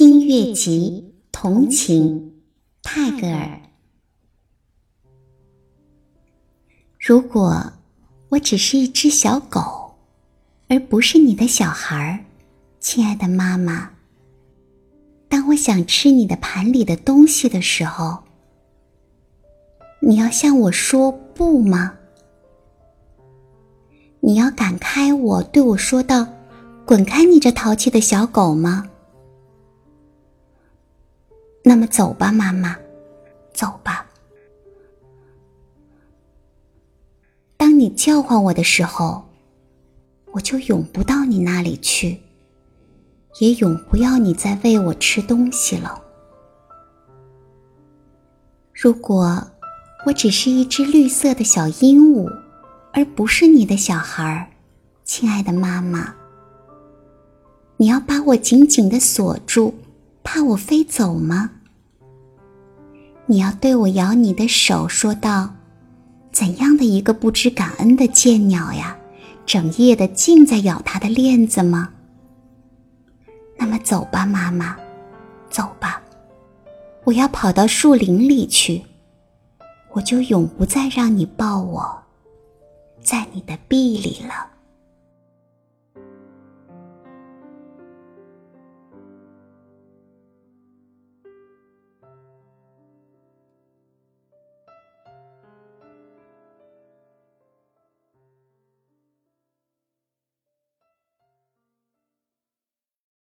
新月集同情泰戈尔。如果我只是一只小狗，而不是你的小孩儿，亲爱的妈妈，当我想吃你的盘里的东西的时候，你要向我说不吗？你要赶开我，对我说道：“滚开，你这淘气的小狗吗？”那么走吧，妈妈，走吧。当你叫唤我的时候，我就永不到你那里去，也永不要你再喂我吃东西了。如果我只是一只绿色的小鹦鹉，而不是你的小孩儿，亲爱的妈妈，你要把我紧紧的锁住，怕我飞走吗？你要对我摇你的手，说道：“怎样的一个不知感恩的贱鸟呀，整夜的尽在咬它的链子吗？”那么走吧，妈妈，走吧，我要跑到树林里去，我就永不再让你抱我，在你的臂里了。